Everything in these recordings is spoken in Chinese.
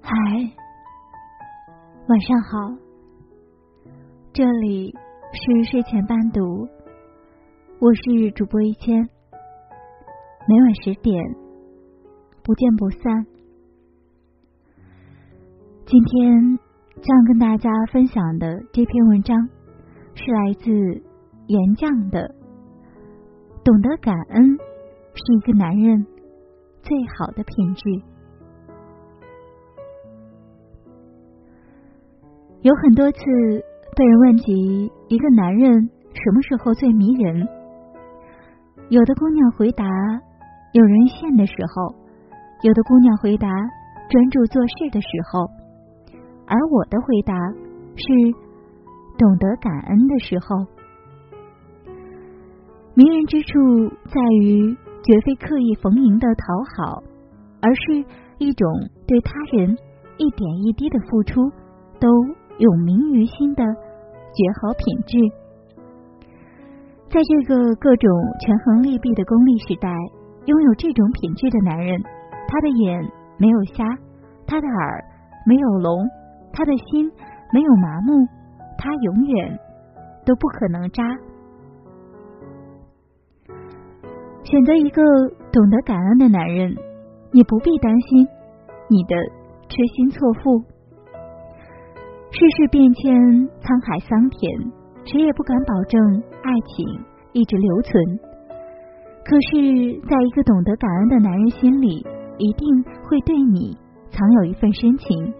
嗨，晚上好，这里是睡前伴读，我是主播一千，每晚十点不见不散。今天将跟大家分享的这篇文章是来自岩酱的，懂得感恩是一个男人最好的品质。有很多次被人问及一个男人什么时候最迷人，有的姑娘回答有人羡的时候，有的姑娘回答专注做事的时候，而我的回答是懂得感恩的时候。迷人之处在于绝非刻意逢迎的讨好，而是一种对他人一点一滴的付出都。永铭于心的绝好品质，在这个各种权衡利弊的功利时代，拥有这种品质的男人，他的眼没有瞎，他的耳没有聋，他的心没有麻木，他永远都不可能渣。选择一个懂得感恩的男人，你不必担心你的痴心错付。世事变迁，沧海桑田，谁也不敢保证爱情一直留存。可是，在一个懂得感恩的男人心里，一定会对你藏有一份深情。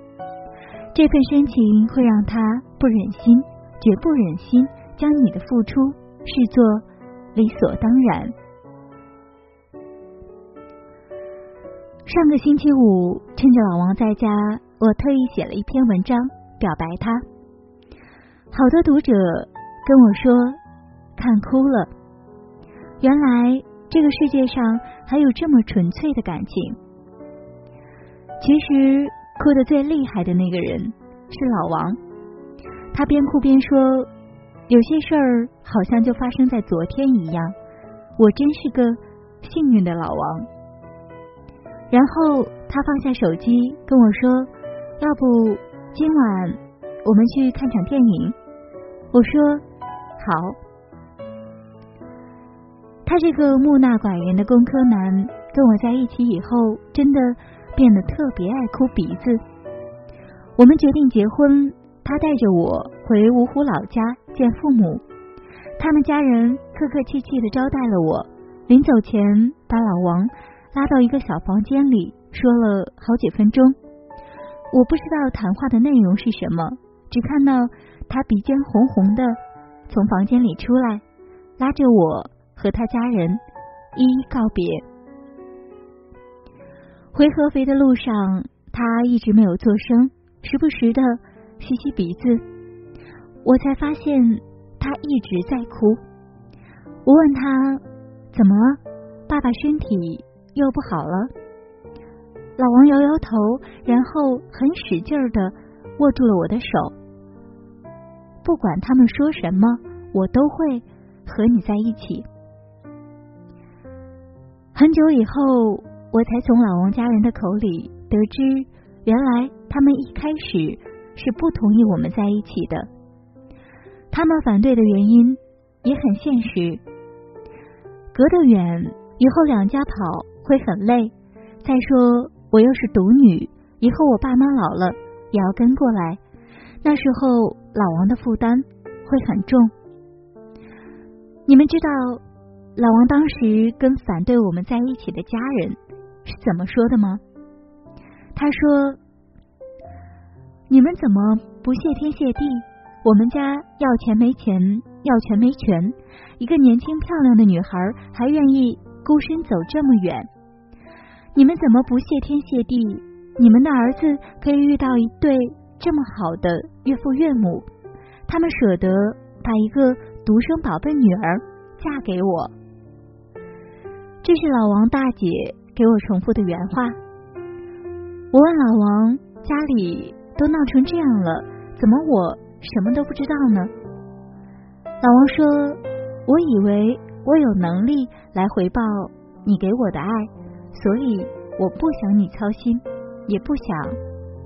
这份深情会让他不忍心，绝不忍心将你的付出视作理所当然。上个星期五，趁着老王在家，我特意写了一篇文章。表白他，好多读者跟我说看哭了。原来这个世界上还有这么纯粹的感情。其实哭的最厉害的那个人是老王，他边哭边说：“有些事儿好像就发生在昨天一样，我真是个幸运的老王。”然后他放下手机跟我说：“要不……”今晚我们去看场电影。我说好。他这个木讷寡言的工科男，跟我在一起以后，真的变得特别爱哭鼻子。我们决定结婚，他带着我回芜湖老家见父母。他们家人客客气气的招待了我。临走前，把老王拉到一个小房间里，说了好几分钟。我不知道谈话的内容是什么，只看到他鼻尖红红的从房间里出来，拉着我和他家人一一告别。回合肥的路上，他一直没有作声，时不时的吸吸鼻子。我才发现他一直在哭。我问他怎么了，爸爸身体又不好了？老王摇摇头，然后很使劲的握住了我的手。不管他们说什么，我都会和你在一起。很久以后，我才从老王家人的口里得知，原来他们一开始是不同意我们在一起的。他们反对的原因也很现实：隔得远，以后两家跑会很累。再说。我又是独女，以后我爸妈老了也要跟过来，那时候老王的负担会很重。你们知道老王当时跟反对我们在一起的家人是怎么说的吗？他说：“你们怎么不谢天谢地？我们家要钱没钱，要权没权，一个年轻漂亮的女孩还愿意孤身走这么远。”你们怎么不谢天谢地？你们的儿子可以遇到一对这么好的岳父岳母，他们舍得把一个独生宝贝女儿嫁给我。这是老王大姐给我重复的原话。我问老王，家里都闹成这样了，怎么我什么都不知道呢？老王说，我以为我有能力来回报你给我的爱。所以我不想你操心，也不想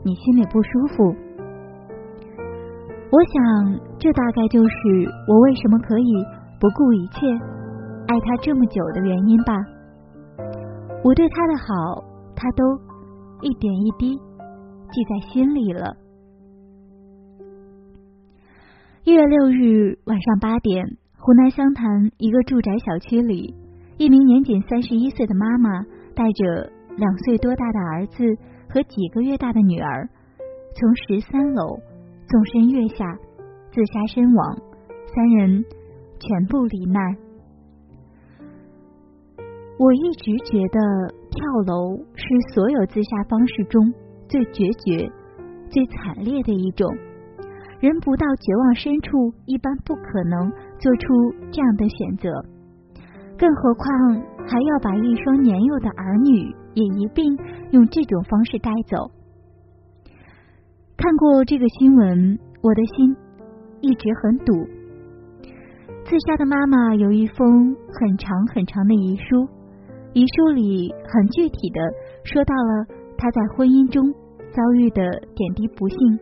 你心里不舒服。我想，这大概就是我为什么可以不顾一切爱他这么久的原因吧。我对他的好，他都一点一滴记在心里了。一月六日晚上八点，湖南湘潭一个住宅小区里，一名年仅三十一岁的妈妈带着两岁多大的儿子和几个月大的女儿，从十三楼纵身跃下，自杀身亡，三人全部罹难。我一直觉得跳楼是所有自杀方式中最决绝、最惨烈的一种。人不到绝望深处，一般不可能做出这样的选择，更何况还要把一双年幼的儿女也一并用这种方式带走。看过这个新闻，我的心一直很堵。自杀的妈妈有一封很长很长的遗书，遗书里很具体的说到了她在婚姻中遭遇的点滴不幸。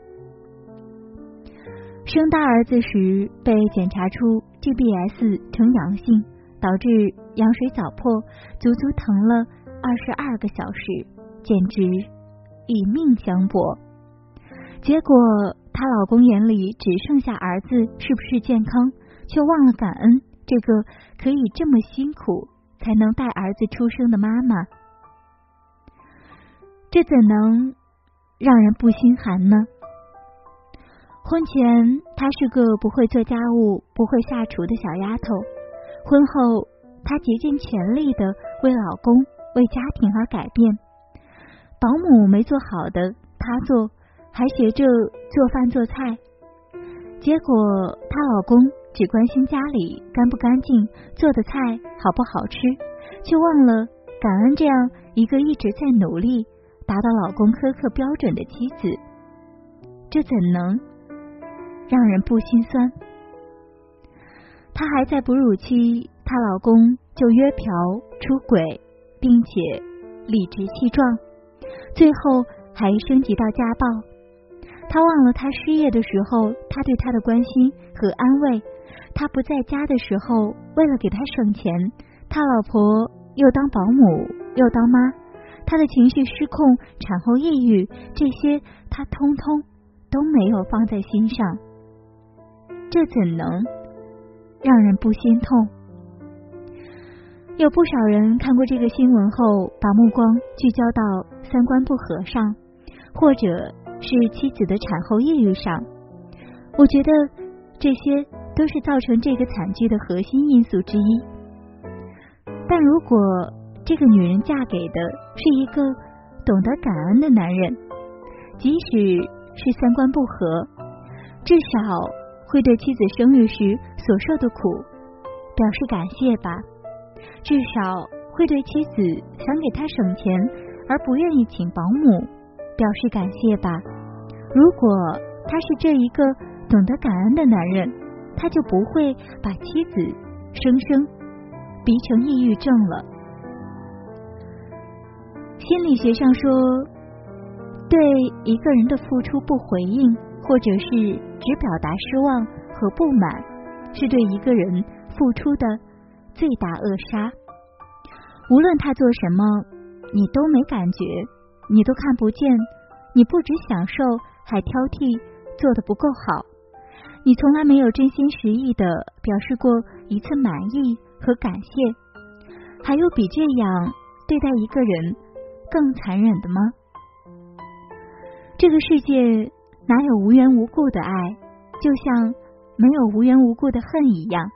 生大儿子时被检查出 GBS 呈阳性，导致羊水早破，足足疼了二十二个小时，简直以命相搏。结果她老公眼里只剩下儿子是不是健康，却忘了感恩这个可以这么辛苦才能带儿子出生的妈妈，这怎能让人不心寒呢？婚前，她是个不会做家务、不会下厨的小丫头。婚后，她竭尽全力的为老公、为家庭而改变。保姆没做好的，她做，还学着做饭做菜。结果，她老公只关心家里干不干净，做的菜好不好吃，却忘了感恩这样一个一直在努力达到老公苛刻标准的妻子。这怎能？让人不心酸。她还在哺乳期，她老公就约嫖、出轨，并且理直气壮，最后还升级到家暴。他忘了他失业的时候，他对他的关心和安慰；他不在家的时候，为了给他省钱，他老婆又当保姆又当妈。他的情绪失控、产后抑郁，这些他通通都没有放在心上。这怎能让人不心痛？有不少人看过这个新闻后，把目光聚焦到三观不合上，或者是妻子的产后抑郁上。我觉得这些都是造成这个惨剧的核心因素之一。但如果这个女人嫁给的是一个懂得感恩的男人，即使是三观不合，至少。会对妻子生育时所受的苦表示感谢吧，至少会对妻子想给他省钱而不愿意请保姆表示感谢吧。如果他是这一个懂得感恩的男人，他就不会把妻子生生逼成抑郁症了。心理学上说，对一个人的付出不回应。或者是只表达失望和不满，是对一个人付出的最大扼杀。无论他做什么，你都没感觉，你都看不见，你不止享受，还挑剔，做的不够好。你从来没有真心实意的表示过一次满意和感谢。还有比这样对待一个人更残忍的吗？这个世界。哪有无缘无故的爱？就像没有无缘无故的恨一样。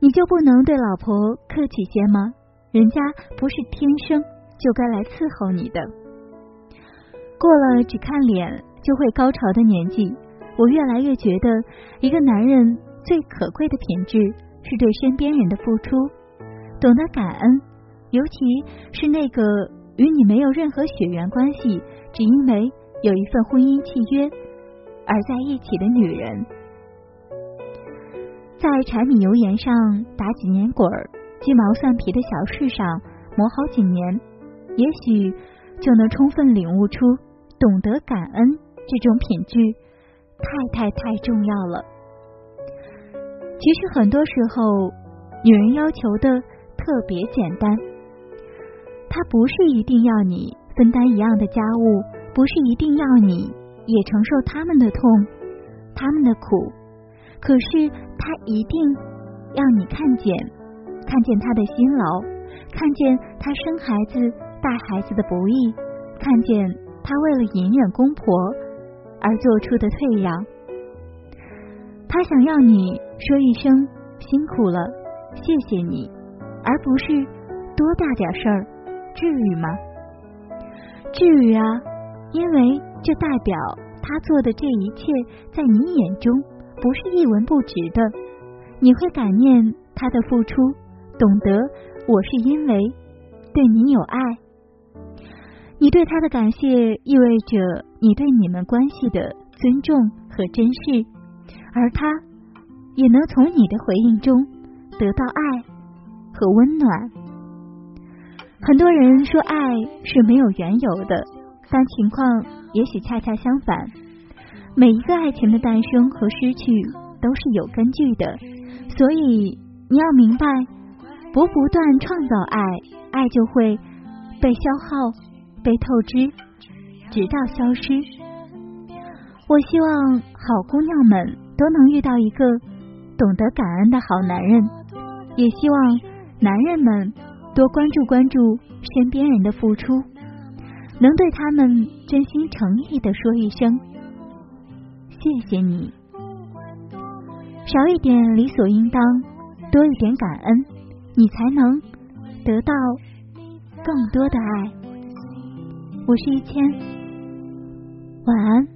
你就不能对老婆客气些吗？人家不是天生就该来伺候你的。过了只看脸就会高潮的年纪，我越来越觉得，一个男人最可贵的品质是对身边人的付出，懂得感恩，尤其是那个与你没有任何血缘关系，只因为。有一份婚姻契约而在一起的女人，在柴米油盐上打几年滚儿、鸡毛蒜皮的小事上磨好几年，也许就能充分领悟出懂得感恩这种品质太太太重要了。其实很多时候，女人要求的特别简单，她不是一定要你分担一样的家务，不是一定要你也承受他们的痛、他们的苦，可是他一定要你看见，看见他的辛劳，看见他生孩子、带孩子的不易，看见他为了隐忍公婆而做出的退让。他想要你说一声辛苦了，谢谢你，而不是多大点事儿，至于吗？至于啊，因为这代表他做的这一切在你眼中不是一文不值的，你会感念他的付出，懂得我是因为对你有爱，你对他的感谢意味着你对你们关系的尊重和珍视。而他也能从你的回应中得到爱和温暖。很多人说爱是没有缘由的，但情况也许恰恰相反。每一个爱情的诞生和失去都是有根据的，所以你要明白，不不断创造爱，爱就会被消耗、被透支，直到消失。我希望好姑娘们。都能遇到一个懂得感恩的好男人，也希望男人们多关注关注身边人的付出，能对他们真心诚意的说一声谢谢你，少一点理所应当，多一点感恩，你才能得到更多的爱。我是一千，晚安。